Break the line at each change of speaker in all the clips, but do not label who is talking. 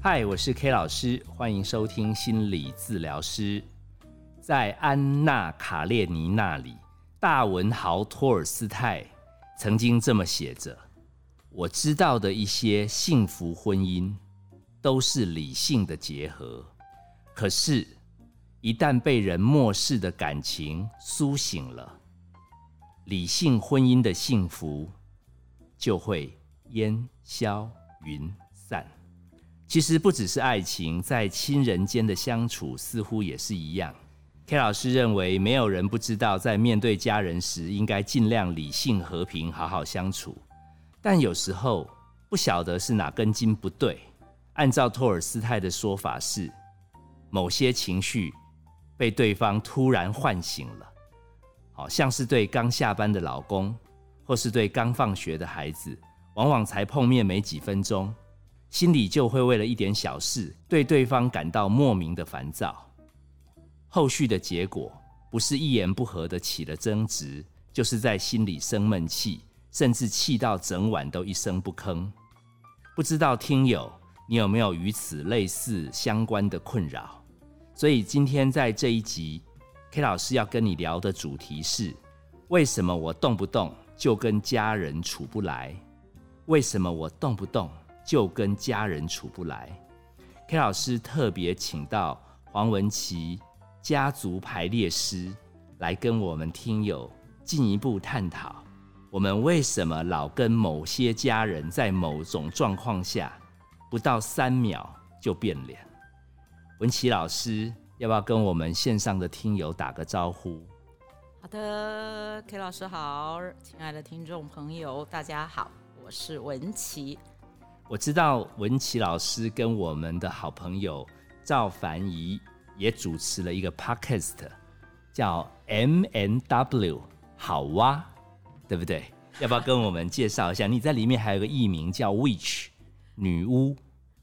嗨，我是 K 老师，欢迎收听心理治疗师。在安娜·卡列尼那里，大文豪托尔斯泰曾经这么写着：“我知道的一些幸福婚姻，都是理性的结合。可是，一旦被人漠视的感情苏醒了，理性婚姻的幸福就会烟消云散。”其实不只是爱情，在亲人间的相处似乎也是一样。K 老师认为，没有人不知道，在面对家人时，应该尽量理性、和平、好好相处。但有时候不晓得是哪根筋不对。按照托尔斯泰的说法是，某些情绪被对方突然唤醒了，好像是对刚下班的老公，或是对刚放学的孩子，往往才碰面没几分钟。心里就会为了一点小事对对方感到莫名的烦躁，后续的结果不是一言不合的起了争执，就是在心里生闷气，甚至气到整晚都一声不吭。不知道听友你有没有与此类似相关的困扰？所以今天在这一集，K 老师要跟你聊的主题是：为什么我动不动就跟家人处不来？为什么我动不动？就跟家人处不来，K 老师特别请到黄文琪家族排列师来跟我们听友进一步探讨，我们为什么老跟某些家人在某种状况下不到三秒就变脸？文琪老师要不要跟我们线上的听友打个招呼？
好的，K 老师好，亲爱的听众朋友，大家好，我是文琪。
我知道文琪老师跟我们的好朋友赵凡怡也主持了一个 podcast，叫 M N W 好哇，对不对？要不要跟我们介绍一下？你在里面还有个艺名叫 Witch 女巫。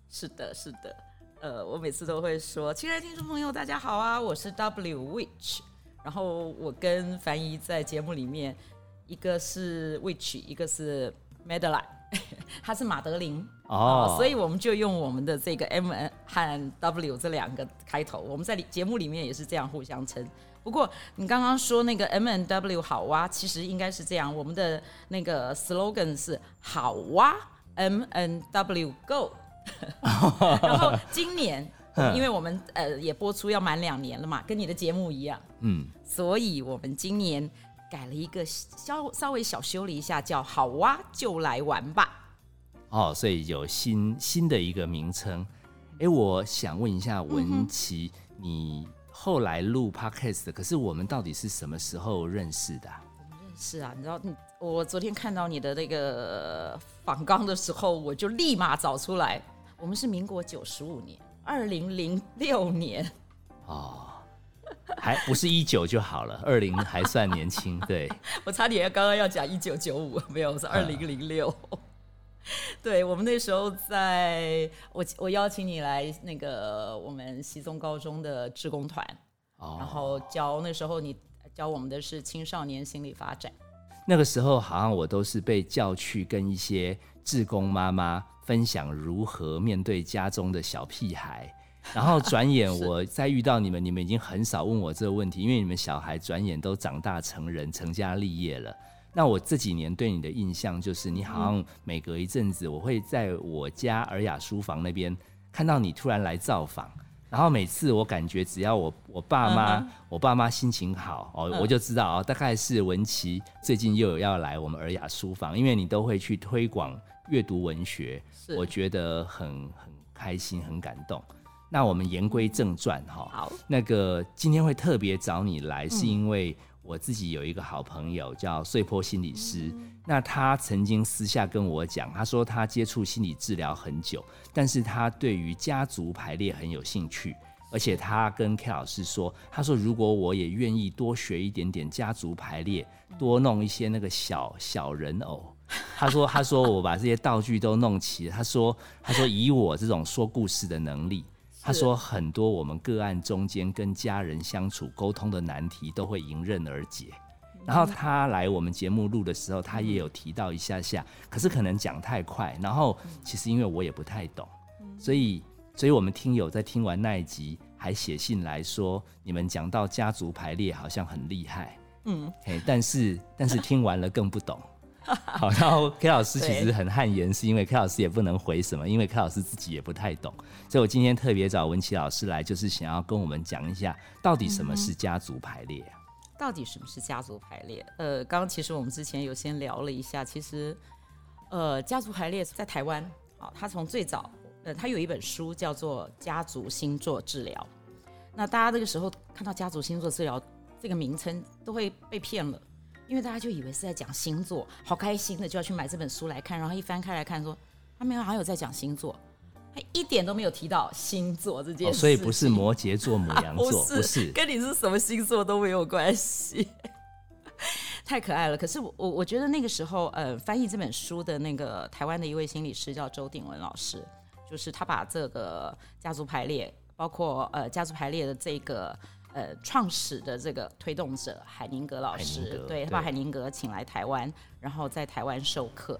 是的，是的。呃，我每次都会说，亲爱的听众朋友，大家好啊，我是 W Witch。然后我跟凡怡在节目里面，一个是 Witch，一个是 Madeline。她是马德琳哦，所以我们就用我们的这个 M 和 W 这两个开头，我们在节目里面也是这样互相称。不过你刚刚说那个 M N W 好哇，其实应该是这样，我们的那个 slogan 是好哇 M N W Go。然后今年，因为我们呃也播出要满两年了嘛，跟你的节目一样，嗯，所以我们今年。改了一个稍稍微小修了一下，叫“好哇就来玩吧”。
哦，所以有新新的一个名称。哎，我想问一下文琪，你后来录 podcast，可是我们到底是什么时候认识的？
认识啊，你知道，我昨天看到你的那个访纲的时候，我就立马找出来，我们是民国九十五年，二零零六年。哦。
还不是一九就好了，二零还算年轻。对
我差点要刚刚要讲一九九五，没有是二零零六。对我们那时候在，我我邀请你来那个我们西中高中的志工团，然后教那时候你教我们的是青少年心理发展。
那个时候好像我都是被叫去跟一些志工妈妈分享如何面对家中的小屁孩。然后转眼 我再遇到你们，你们已经很少问我这个问题，因为你们小孩转眼都长大成人，成家立业了。那我这几年对你的印象就是，你好像每隔一阵子，我会在我家尔雅书房那边看到你突然来造访。然后每次我感觉只要我我爸妈我爸妈心情好哦，我就知道哦，大概是文琪最近又有要来我们尔雅书房，因为你都会去推广阅读文学，我觉得很很开心，很感动。那我们言归正传哈，
好，
那个今天会特别找你来，是因为我自己有一个好朋友叫碎坡心理师，那他曾经私下跟我讲，他说他接触心理治疗很久，但是他对于家族排列很有兴趣，而且他跟 K 老师说，他说如果我也愿意多学一点点家族排列，多弄一些那个小小人偶，他说他说我把这些道具都弄齐，他说他说以我这种说故事的能力。他说很多我们个案中间跟家人相处沟通的难题都会迎刃而解。然后他来我们节目录的时候，他也有提到一下下，可是可能讲太快。然后其实因为我也不太懂，所以所以我们听友在听完那一集，还写信来说，你们讲到家族排列好像很厉害，嗯，嘿，但是但是听完了更不懂。好，然后 K 老师其实很汗颜，是因为 K 老师也不能回什么，因为 K 老师自己也不太懂，所以我今天特别找文琪老师来，就是想要跟我们讲一下，到底什么是家族排列啊？
到底什么是家族排列？呃，刚刚其实我们之前有先聊了一下，其实呃，家族排列在台湾啊，它从最早呃，他有一本书叫做《家族星座治疗》，那大家那个时候看到家族星座治疗这个名称都会被骗了。因为大家就以为是在讲星座，好开心的就要去买这本书来看，然后一翻开来看，说他没有，还有在讲星座，他一点都没有提到星座这件事，
所以不是摩羯座、母羊座，不是，
跟你是什么星座都没有关系，太可爱了。可是我我我觉得那个时候，呃，翻译这本书的那个台湾的一位心理师叫周鼎文老师，就是他把这个家族排列，包括呃家族排列的这个。呃，创始的这个推动者海宁格老师，对他把海宁格请来台湾，然后在台湾授课。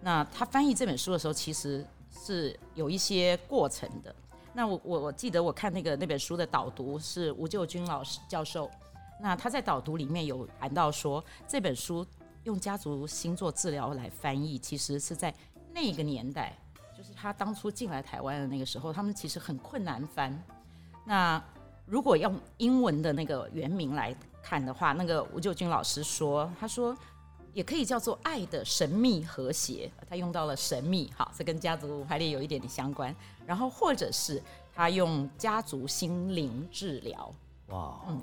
那他翻译这本书的时候，其实是有一些过程的。那我我我记得我看那个那本书的导读是吴救军老师教授，那他在导读里面有谈到说，这本书用家族星座治疗来翻译，其实是在那个年代，就是他当初进来台湾的那个时候，他们其实很困难翻。那如果用英文的那个原名来看的话，那个吴救军老师说，他说也可以叫做“爱的神秘和谐”，他用到了“神秘”，好，这跟家族排列有一点点相关。然后或者是他用“家族心灵治疗”，哇，嗯，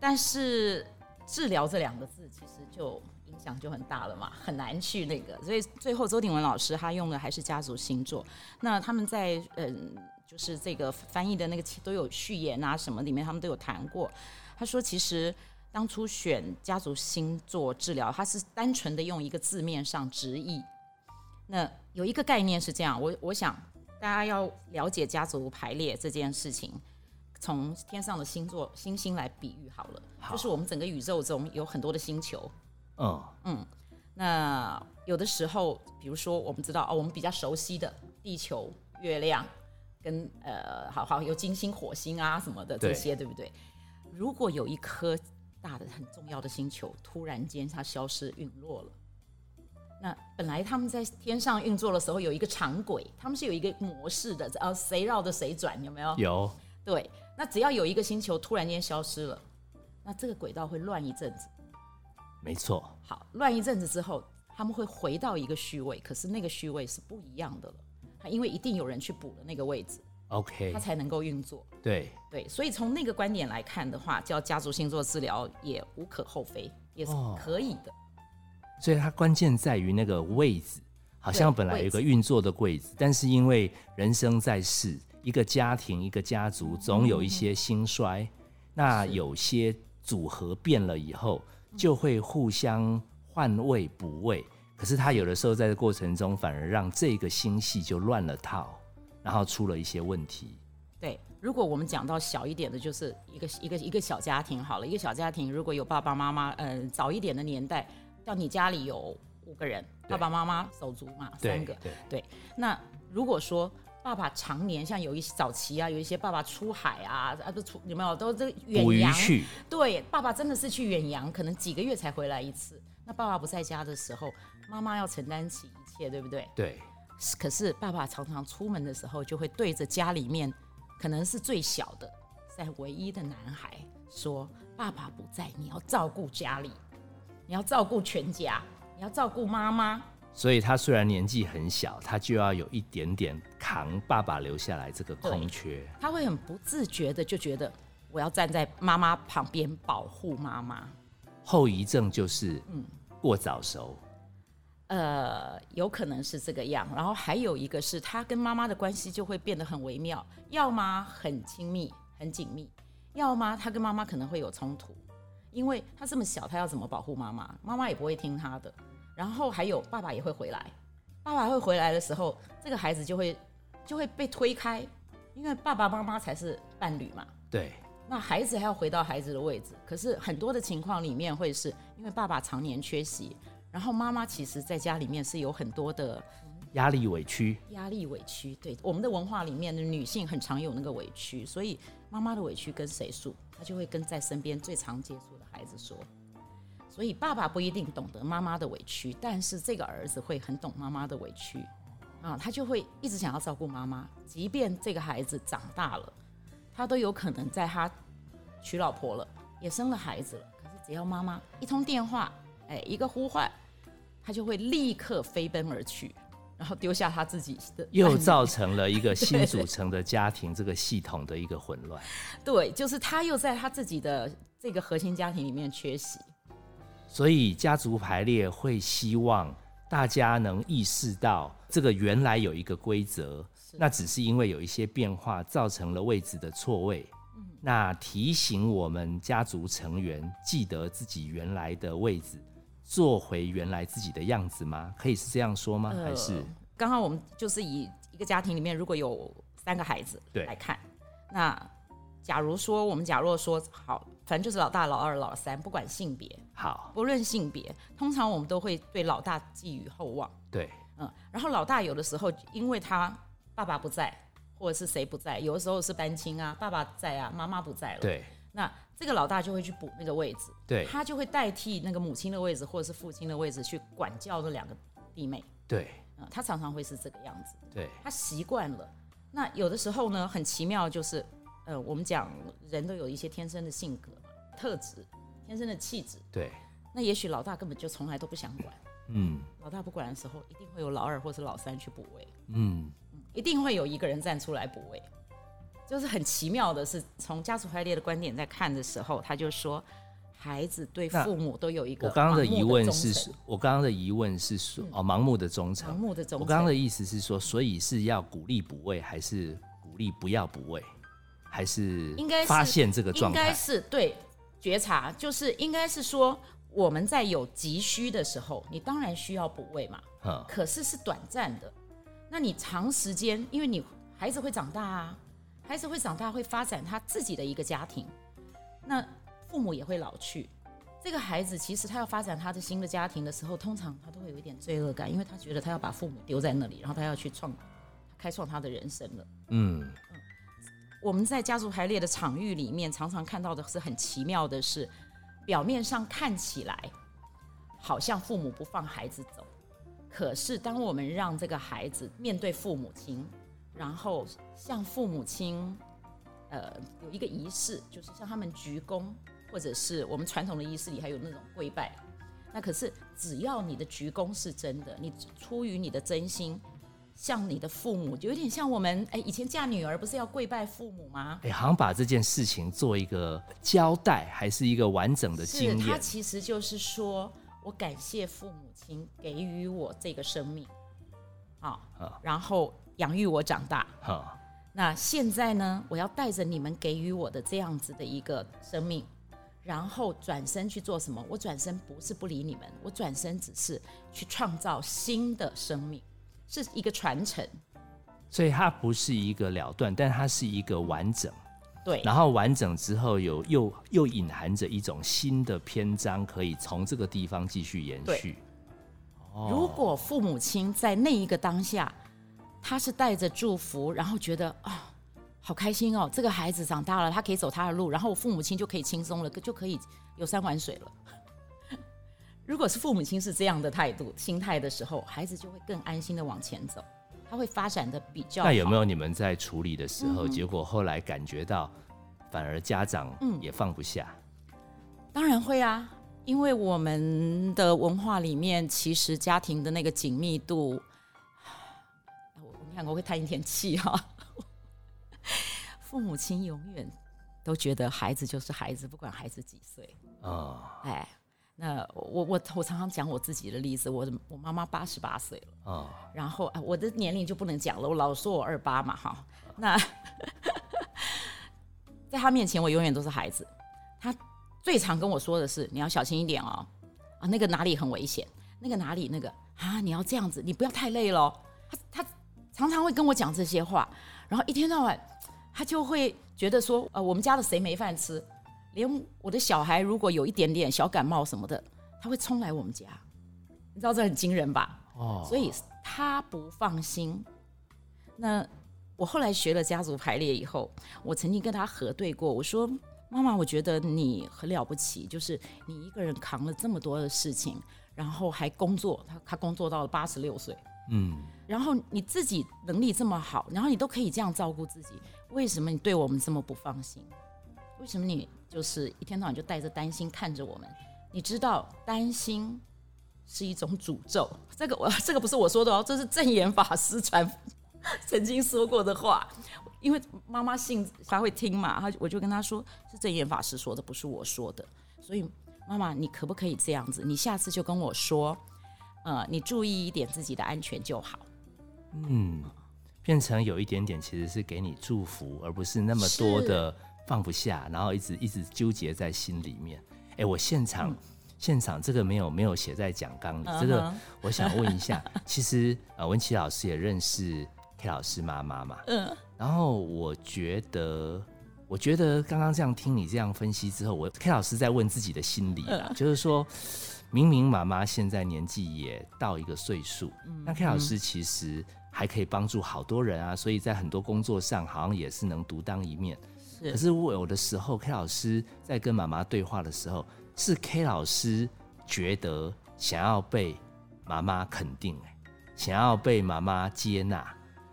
但是“治疗”这两个字其实就影响就很大了嘛，很难去那个，所以最后周鼎文老师他用的还是家族星座。那他们在嗯。就是这个翻译的那个都有序言啊，什么里面他们都有谈过。他说，其实当初选家族星座治疗，他是单纯的用一个字面上直译。那有一个概念是这样，我我想大家要了解家族排列这件事情，从天上的星座星星来比喻好了，就是我们整个宇宙中有很多的星球。嗯嗯，那有的时候，比如说我们知道哦，我们比较熟悉的地球、月亮。跟呃，好好有金星、火星啊什么的这些，对不对？如果有一颗大的很重要的星球突然间它消失陨落了，那本来他们在天上运作的时候有一个长轨，他们是有一个模式的，呃，谁绕着谁转，有没有？
有。
对，那只要有一个星球突然间消失了，那这个轨道会乱一阵子。
没错。
好，乱一阵子之后，他们会回到一个序位，可是那个序位是不一样的了。因为一定有人去补了那个位置
，OK，
它才能够运作。
对
对，所以从那个观点来看的话，叫家族星座治疗也无可厚非，也是可以的。
所以它关键在于那个位置，好像本来有个运作的柜子，但是因为人生在世，一个家庭、一个家族总有一些兴衰，那有些组合变了以后，就会互相换位补位。可是他有的时候在这过程中，反而让这个星系就乱了套，然后出了一些问题。
对，如果我们讲到小一点的，就是一个一个一个小家庭好了，一个小家庭如果有爸爸妈妈，嗯，早一点的年代，到你家里有五个人，爸爸妈妈手足嘛，三个，
对
对。那如果说爸爸常年像有一些早期啊，有一些爸爸出海啊，啊不出有没有都这远洋
去？
对，爸爸真的是去远洋，可能几个月才回来一次。那爸爸不在家的时候，妈妈要承担起一切，对不对？
对。
可是爸爸常常出门的时候，就会对着家里面可能是最小的、在唯一的男孩说：“爸爸不在，你要照顾家里，你要照顾全家，你要照顾妈妈。”
所以他虽然年纪很小，他就要有一点点扛爸爸留下来这个空缺。
他会很不自觉的就觉得，我要站在妈妈旁边保护妈妈。
后遗症就是，嗯，过早熟，
呃，有可能是这个样。然后还有一个是他跟妈妈的关系就会变得很微妙，要么很亲密很紧密，要么他跟妈妈可能会有冲突，因为他这么小，他要怎么保护妈妈？妈妈也不会听他的。然后还有爸爸也会回来，爸爸会回来的时候，这个孩子就会就会被推开，因为爸爸妈妈才是伴侣嘛。
对。
那孩子还要回到孩子的位置，可是很多的情况里面会是因为爸爸常年缺席，然后妈妈其实在家里面是有很多的
压力委屈，
压力委屈，对我们的文化里面的女性很常有那个委屈，所以妈妈的委屈跟谁诉，她就会跟在身边最常接触的孩子说。所以爸爸不一定懂得妈妈的委屈，但是这个儿子会很懂妈妈的委屈啊，他就会一直想要照顾妈妈，即便这个孩子长大了，他都有可能在他娶老婆了，也生了孩子了，可是只要妈妈一通电话，哎，一个呼唤，他就会立刻飞奔而去，然后丢下他自己的，
又造成了一个 新组成的家庭这个系统的一个混乱。
对，就是他又在他自己的这个核心家庭里面缺席。
所以家族排列会希望大家能意识到，这个原来有一个规则，那只是因为有一些变化造成了位置的错位。那提醒我们家族成员记得自己原来的位置，做回原来自己的样子吗？可以是这样说吗？还是
刚刚我们就是以一个家庭里面如果有三个孩子来看，那假如说我们假若说好。反正就是老大、老二、老三，不管性别，
好，
不论性别，通常我们都会对老大寄予厚望。
对，
嗯，然后老大有的时候，因为他爸爸不在，或者是谁不在，有的时候是单亲啊，爸爸在啊，妈妈不在了。
对，
那这个老大就会去补那个位置，
对，
他就会代替那个母亲的位置，或者是父亲的位置去管教那两个弟妹。
对，
嗯，他常常会是这个样子。
对，
他习惯了。那有的时候呢，很奇妙，就是。呃，我们讲人都有一些天生的性格特质，天生的气质。
对。
那也许老大根本就从来都不想管。嗯。老大不管的时候，一定会有老二或是老三去补位。嗯。一定会有一个人站出来补位。就是很奇妙的是，从家族排列的观点在看的时候，他就说，孩子对父母都有一个。
我刚刚的疑问是，我刚刚的疑问是说，哦，盲目的忠诚。
盲目的忠诚。
我刚刚的意思是说，所以是要鼓励补位，还是鼓励不要补位？还是
应该
发现这个状
态，应该是对觉察，就是应该是说我们在有急需的时候，你当然需要补位嘛。嗯。可是是短暂的，那你长时间，因为你孩子会长大啊，孩子会长大，会发展他自己的一个家庭，那父母也会老去。这个孩子其实他要发展他的新的家庭的时候，通常他都会有一点罪恶感，因为他觉得他要把父母丢在那里，然后他要去创开创他的人生了。嗯。我们在家族排列的场域里面，常常看到的是很奇妙的是，表面上看起来好像父母不放孩子走，可是当我们让这个孩子面对父母亲，然后向父母亲，呃，有一个仪式，就是向他们鞠躬，或者是我们传统的仪式里还有那种跪拜，那可是只要你的鞠躬是真的，你出于你的真心。像你的父母，就有点像我们哎，以前嫁女儿不是要跪拜父母吗？
哎，好像把这件事情做一个交代，还是一个完整的经验。
它其实就是说我感谢父母亲给予我这个生命，啊，然后养育我长大。好，那现在呢，我要带着你们给予我的这样子的一个生命，然后转身去做什么？我转身不是不理你们，我转身只是去创造新的生命。是一个传承，
所以它不是一个了断，但它是一个完整。
对，
然后完整之后有又又隐含着一种新的篇章，可以从这个地方继续延续。
如果父母亲在那一个当下，他是带着祝福，然后觉得啊，好开心哦，这个孩子长大了，他可以走他的路，然后我父母亲就可以轻松了，就可以游山玩水了。如果是父母亲是这样的态度、心态的时候，孩子就会更安心的往前走，他会发展的比较。
那有没有你们在处理的时候，结果后来感觉到，反而家长也放不下？
当然会啊，因为我们的文化里面，其实家庭的那个紧密度，看我会叹一天气哈。父母亲永远都觉得孩子就是孩子，不管孩子几岁。啊，哎。那我我我常常讲我自己的例子，我我妈妈八十八岁了。啊，然后啊我的年龄就不能讲了，我老说我二八嘛哈，那 在他面前我永远都是孩子，他最常跟我说的是你要小心一点哦，啊那个哪里很危险，那个哪里那个啊你要这样子，你不要太累了，他他常常会跟我讲这些话，然后一天到晚他就会觉得说呃我们家的谁没饭吃。连我的小孩如果有一点点小感冒什么的，他会冲来我们家，你知道这很惊人吧？哦，所以他不放心。那我后来学了家族排列以后，我曾经跟他核对过，我说：“妈妈，我觉得你很了不起，就是你一个人扛了这么多的事情，然后还工作，他他工作到了八十六岁，
嗯，
然后你自己能力这么好，然后你都可以这样照顾自己，为什么你对我们这么不放心？为什么你就是一天到晚就带着担心看着我们？你知道担心是一种诅咒，这个我这个不是我说的哦，这是正言法师传 曾经说过的话。因为妈妈信，他会听嘛，他我就跟他说是正言法师说的，不是我说的。所以妈妈，你可不可以这样子？你下次就跟我说，呃，你注意一点自己的安全就好。
嗯，变成有一点点其实是给你祝福，而不是那么多的放不下，然后一直一直纠结在心里面。哎，我现场、现场这个没有没有写在讲纲里，这个我想问一下，其实呃文琪老师也认识 K 老师妈妈嘛，
嗯，
然后我觉得。我觉得刚刚这样听你这样分析之后，我 K 老师在问自己的心理啦，就是说，明明妈妈现在年纪也到一个岁数，那 K 老师其实还可以帮助好多人啊，所以在很多工作上好像也是能独当一面。
是
可是我有的时候 K 老师在跟妈妈对话的时候，是 K 老师觉得想要被妈妈肯定、欸，想要被妈妈接纳。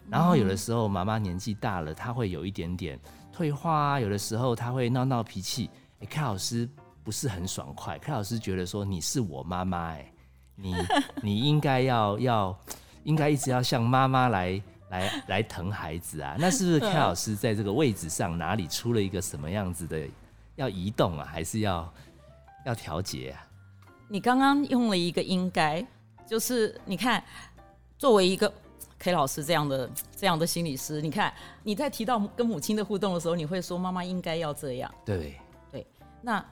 然后有的时候妈妈年纪大了，她会有一点点退化啊，有的时候她会闹闹脾气。哎、k 老师不是很爽快，K 老师觉得说你是我妈妈，哎，你 你应该要要应该一直要像妈妈来来来疼孩子啊。那是不是 K 老师在这个位置上哪里出了一个什么样子的要移动啊，还是要要调节啊？
你刚刚用了一个应该，就是你看，作为一个 K 老师这样的这样的心理师，你看你在提到跟母亲的互动的时候，你会说妈妈应该要这样。
对，
那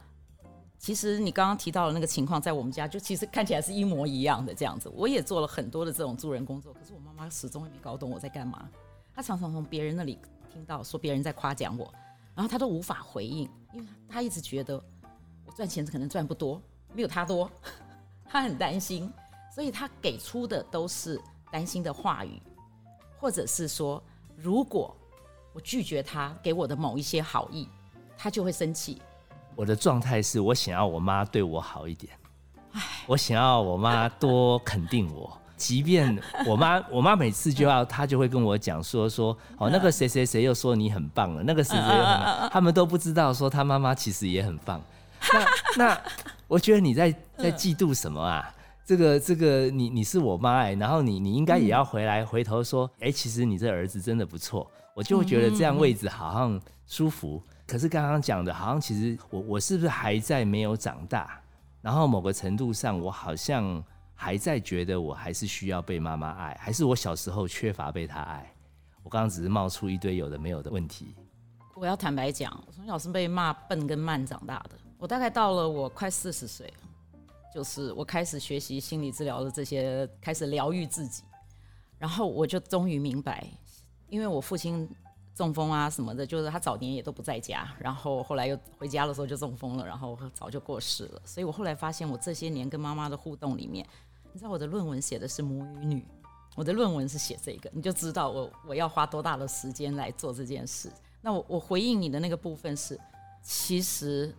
其实你刚刚提到的那个情况，在我们家就其实看起来是一模一样的这样子。我也做了很多的这种助人工作，可是我妈妈始终也没搞懂我在干嘛。她常常从别人那里听到说别人在夸奖我，然后她都无法回应，因为她一直觉得我赚钱可能赚不多，没有她多，她很担心，所以她给出的都是担心的话语，或者是说如果我拒绝她给我的某一些好意，她就会生气。
我的状态是我想要我妈对我好一点，我想要我妈多肯定我。即便我妈，我妈每次就要，她就会跟我讲说说，哦，那个谁谁谁又说你很棒了，那个谁谁又很棒，他们都不知道说他妈妈其实也很棒。那那我觉得你在在嫉妒什么啊？这个这个，你你是我妈哎、然后你你应该也要回来回头说，哎、其实你这儿子真的不错，我就会觉得这样位置好像舒服。可是刚刚讲的，好像其实我我是不是还在没有长大？然后某个程度上，我好像还在觉得我还是需要被妈妈爱，还是我小时候缺乏被她爱？我刚刚只是冒出一堆有的没有的问题。
我要坦白讲，我从小是被骂笨跟慢长大的。我大概到了我快四十岁，就是我开始学习心理治疗的这些，开始疗愈自己，然后我就终于明白，因为我父亲中风啊什么的，就是他早年也都不在家，然后后来又回家的时候就中风了，然后早就过世了。所以我后来发现，我这些年跟妈妈的互动里面，你知道我的论文写的是母语女，我的论文是写这个，你就知道我我要花多大的时间来做这件事。那我我回应你的那个部分是，其实，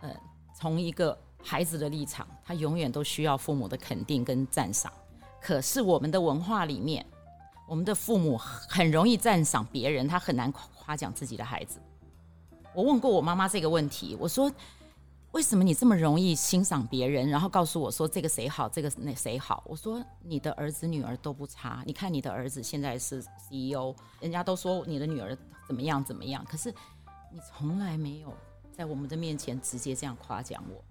呃，从一个孩子的立场，他永远都需要父母的肯定跟赞赏。可是我们的文化里面，我们的父母很容易赞赏别人，他很难夸奖自己的孩子。我问过我妈妈这个问题，我说为什么你这么容易欣赏别人，然后告诉我说这个谁好，这个那谁好？我说你的儿子女儿都不差，你看你的儿子现在是 CEO，人家都说你的女儿怎么样怎么样，可是你从来没有在我们的面前直接这样夸奖我。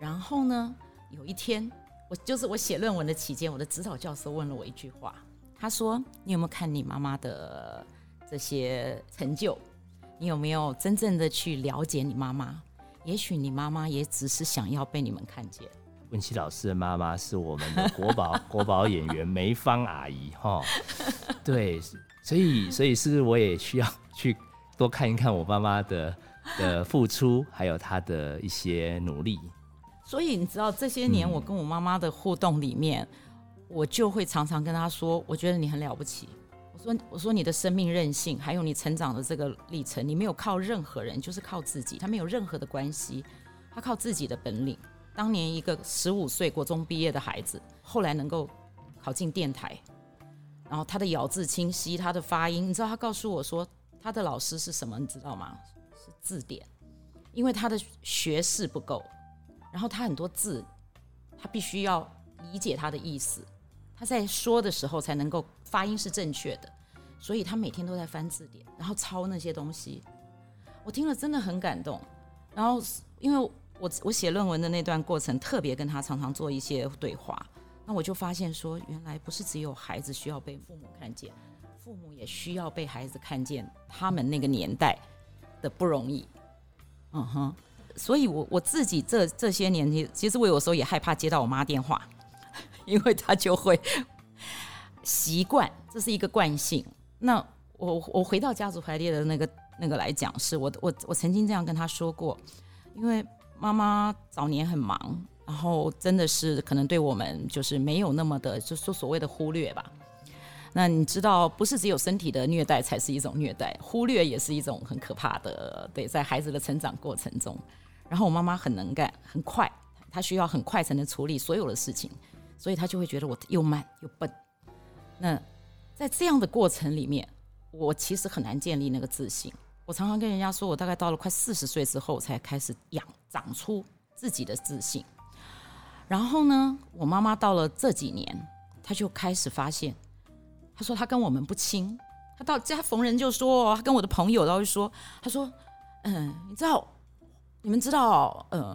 然后呢，有一天我就是我写论文的期间，我的指导教授问了我一句话，他说：“你有没有看你妈妈的这些成就？你有没有真正的去了解你妈妈？也许你妈妈也只是想要被你们看见。”
文琪老师的妈妈是我们的国宝 国宝演员梅芳阿姨哈，对，所以所以是不是我也需要去多看一看我妈妈的的付出，还有她的一些努力？
所以你知道这些年我跟我妈妈的互动里面，我就会常常跟他说，我觉得你很了不起。我说，我说你的生命韧性，还有你成长的这个历程，你没有靠任何人，就是靠自己。他没有任何的关系，他靠自己的本领。当年一个十五岁国中毕业的孩子，后来能够考进电台，然后他的咬字清晰，他的发音，你知道他告诉我说，他的老师是什么？你知道吗？是字典，因为他的学识不够，然后他很多字，他必须要理解他的意思，他在说的时候才能够发音是正确的，所以他每天都在翻字典，然后抄那些东西。我听了真的很感动，然后因为。我我写论文的那段过程，特别跟他常常做一些对话，那我就发现说，原来不是只有孩子需要被父母看见，父母也需要被孩子看见，他们那个年代的不容易。嗯哼，所以我我自己这这些年，其实我有时候也害怕接到我妈电话，因为他就会习惯，这是一个惯性。那我我回到家族排列的那个那个来讲，是我我我曾经这样跟他说过，因为。妈妈早年很忙，然后真的是可能对我们就是没有那么的，就说所谓的忽略吧。那你知道，不是只有身体的虐待才是一种虐待，忽略也是一种很可怕的。对，在孩子的成长过程中，然后我妈妈很能干，很快，她需要很快才能处理所有的事情，所以他就会觉得我又慢又笨。那在这样的过程里面，我其实很难建立那个自信。我常常跟人家说，我大概到了快四十岁之后才开始养长出自己的自信。然后呢，我妈妈到了这几年，她就开始发现，她说她跟我们不亲。她到家逢人就说，她跟我的朋友都会说，她说，嗯，你知道，你们知道，呃，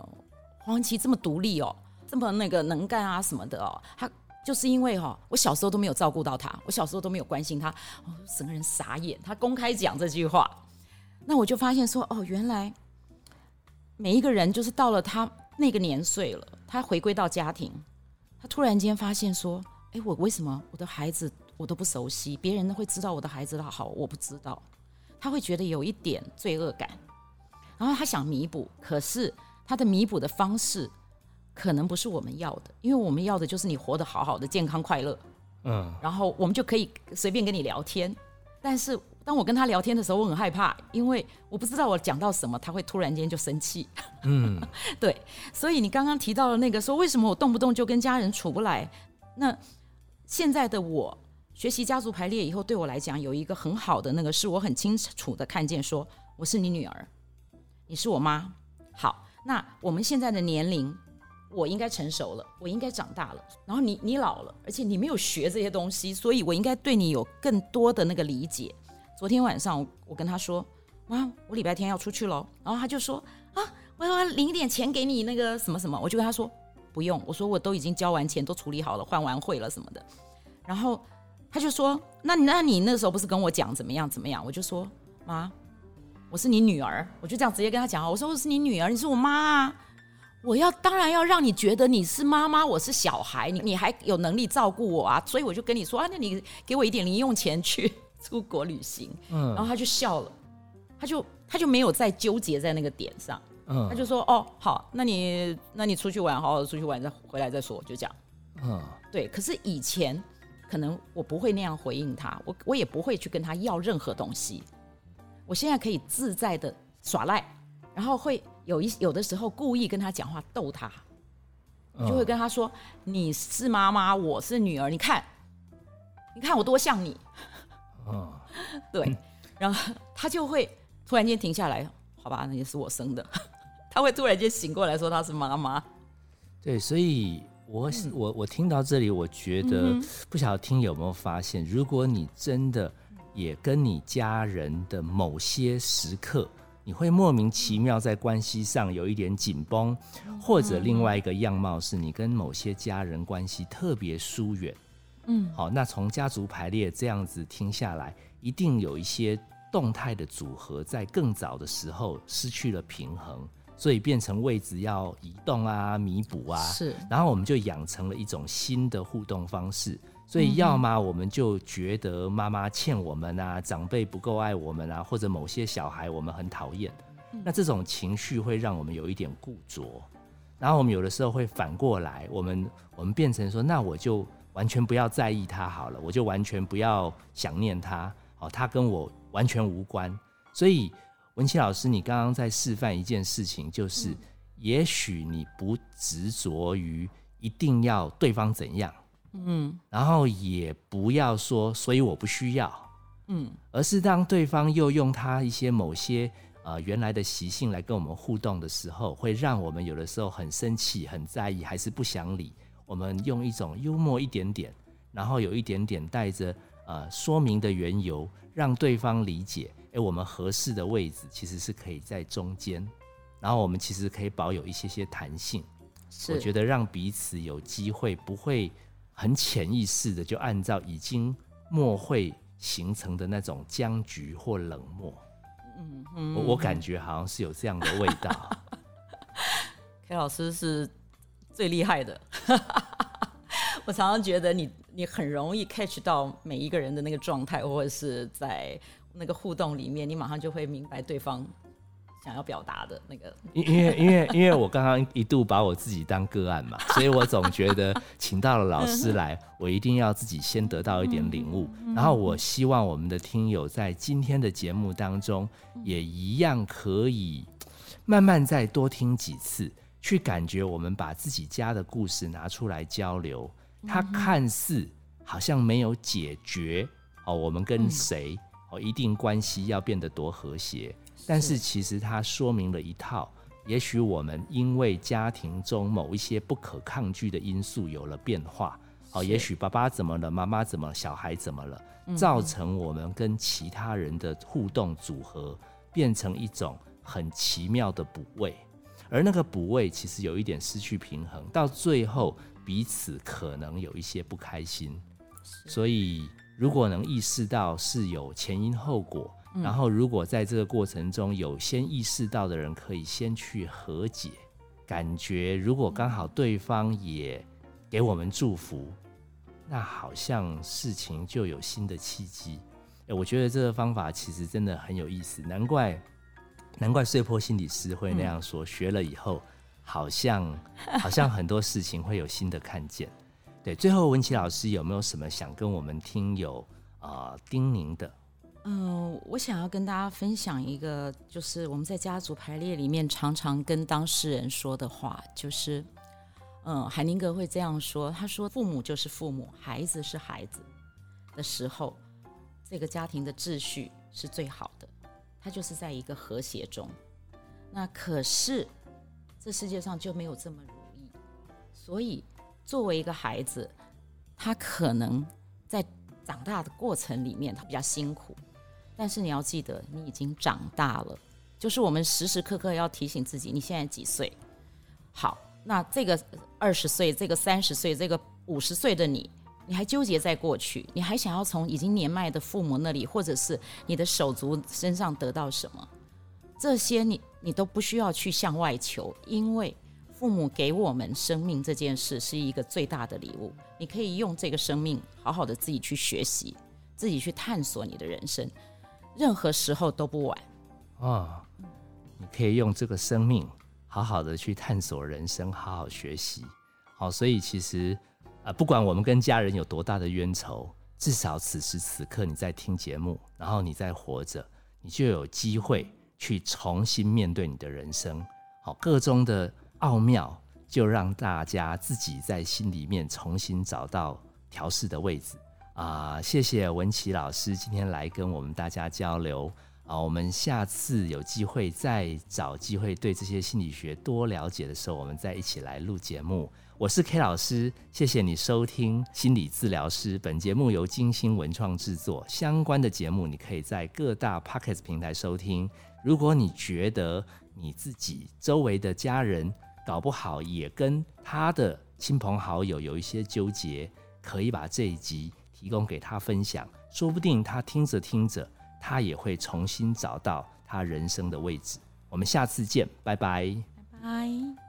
黄文琪这么独立哦，这么那个能干啊什么的哦，他就是因为哈，我小时候都没有照顾到他，我小时候都没有关心他，哦，整个人傻眼。他公开讲这句话。那我就发现说，哦，原来每一个人就是到了他那个年岁了，他回归到家庭，他突然间发现说，哎，我为什么我的孩子我都不熟悉，别人都会知道我的孩子的好，我不知道，他会觉得有一点罪恶感，然后他想弥补，可是他的弥补的方式可能不是我们要的，因为我们要的就是你活得好好的，健康快乐，嗯，然后我们就可以随便跟你聊天，但是。当我跟他聊天的时候，我很害怕，因为我不知道我讲到什么，他会突然间就生气。嗯，对，所以你刚刚提到了那个说，为什么我动不动就跟家人处不来？那现在的我学习家族排列以后，对我来讲有一个很好的那个，是我很清楚的看见，说我是你女儿，你是我妈。好，那我们现在的年龄，我应该成熟了，我应该长大了，然后你你老了，而且你没有学这些东西，所以我应该对你有更多的那个理解。昨天晚上，我跟他说：“妈，我礼拜天要出去喽。”然后他就说：“啊，我要领点钱给你那个什么什么。”我就跟他说：“不用。”我说：“我都已经交完钱，都处理好了，换完会了什么的。”然后他就说：“那那你那时候不是跟我讲怎么样怎么样？”我就说：“妈，我是你女儿。”我就这样直接跟他讲：“我说我是你女儿，你是我妈啊！我要当然要让你觉得你是妈妈，我是小孩，你你还有能力照顾我啊！所以我就跟你说啊，那你给我一点零用钱去。”出国旅行，嗯，然后他就笑了，他就他就没有再纠结在那个点上，嗯，他就说哦好，那你那你出去玩，好好的出去玩，再回来再说，就这样，嗯，对。可是以前可能我不会那样回应他，我我也不会去跟他要任何东西，我现在可以自在的耍赖，然后会有一有的时候故意跟他讲话逗他，就会跟他说你是妈妈，我是女儿，你看，你看我多像你。嗯，对，然后他就会突然间停下来，好吧，那也是我生的。他会突然间醒过来说他是妈妈。
对，所以我我我听到这里，我觉得不晓得听有没有发现，如果你真的也跟你家人的某些时刻，你会莫名其妙在关系上有一点紧绷，或者另外一个样貌是你跟某些家人关系特别疏远。嗯，好，那从家族排列这样子听下来，一定有一些动态的组合，在更早的时候失去了平衡，所以变成位置要移动啊、弥补啊。
是，
然后我们就养成了一种新的互动方式，所以要么我们就觉得妈妈欠我们啊，长辈不够爱我们啊，或者某些小孩我们很讨厌，那这种情绪会让我们有一点固着，然后我们有的时候会反过来，我们我们变成说，那我就。完全不要在意他好了，我就完全不要想念他，哦，他跟我完全无关。所以文琪老师，你刚刚在示范一件事情，就是也许你不执着于一定要对方怎样，嗯，然后也不要说，所以我不需要，嗯，而是当对方又用他一些某些呃原来的习性来跟我们互动的时候，会让我们有的时候很生气、很在意，还是不想理。我们用一种幽默一点点，然后有一点点带着呃说明的缘由，让对方理解。哎，我们合适的位置其实是可以在中间，然后我们其实可以保有一些些弹性。我觉得让彼此有机会，不会很潜意识的就按照已经默会形成的那种僵局或冷漠。嗯嗯，我我感觉好像是有这样的味道。
K 老师是。最厉害的，我常常觉得你你很容易 catch 到每一个人的那个状态，或者是在那个互动里面，你马上就会明白对方想要表达的那个。
因因为因为因为我刚刚一度把我自己当个案嘛，所以我总觉得请到了老师来，我一定要自己先得到一点领悟，然后我希望我们的听友在今天的节目当中也一样可以慢慢再多听几次。去感觉我们把自己家的故事拿出来交流，它看似好像没有解决哦，我们跟谁哦一定关系要变得多和谐，但是其实它说明了一套，也许我们因为家庭中某一些不可抗拒的因素有了变化，哦，也许爸爸怎么了，妈妈怎么，小孩怎么了，造成我们跟其他人的互动组合变成一种很奇妙的补位。而那个补位其实有一点失去平衡，到最后彼此可能有一些不开心。所以如果能意识到是有前因后果，然后如果在这个过程中有先意识到的人，可以先去和解。感觉如果刚好对方也给我们祝福，那好像事情就有新的契机。哎，我觉得这个方法其实真的很有意思，难怪。难怪碎坡心理师会那样说，学了以后好像好像很多事情会有新的看见。对，最后文琪老师有没有什么想跟我们听友啊叮咛的？
嗯，我想要跟大家分享一个，就是我们在家族排列里面常常跟当事人说的话，就是嗯，海宁格会这样说，他说：“父母就是父母，孩子是孩子的时候，这个家庭的秩序是最好的。”他就是在一个和谐中，那可是这世界上就没有这么如意，所以作为一个孩子，他可能在长大的过程里面他比较辛苦，但是你要记得你已经长大了，就是我们时时刻刻要提醒自己，你现在几岁？好，那这个二十岁、这个三十岁、这个五十岁的你。你还纠结在过去，你还想要从已经年迈的父母那里，或者是你的手足身上得到什么？这些你你都不需要去向外求，因为父母给我们生命这件事是一个最大的礼物。你可以用这个生命好好的自己去学习，自己去探索你的人生，任何时候都不晚。啊，
你可以用这个生命好好的去探索人生，好好学习。好，所以其实。啊，不管我们跟家人有多大的冤仇，至少此时此刻你在听节目，然后你在活着，你就有机会去重新面对你的人生。好，个中的奥妙，就让大家自己在心里面重新找到调试的位置。啊，谢谢文琪老师今天来跟我们大家交流。啊，我们下次有机会再找机会对这些心理学多了解的时候，我们再一起来录节目。我是 K 老师，谢谢你收听心理治疗师。本节目由金星文创制作，相关的节目你可以在各大 Pocket 平台收听。如果你觉得你自己周围的家人搞不好也跟他的亲朋好友有一些纠结，可以把这一集提供给他分享，说不定他听着听着，他也会重新找到他人生的位置。我们下次见，拜拜，
拜拜。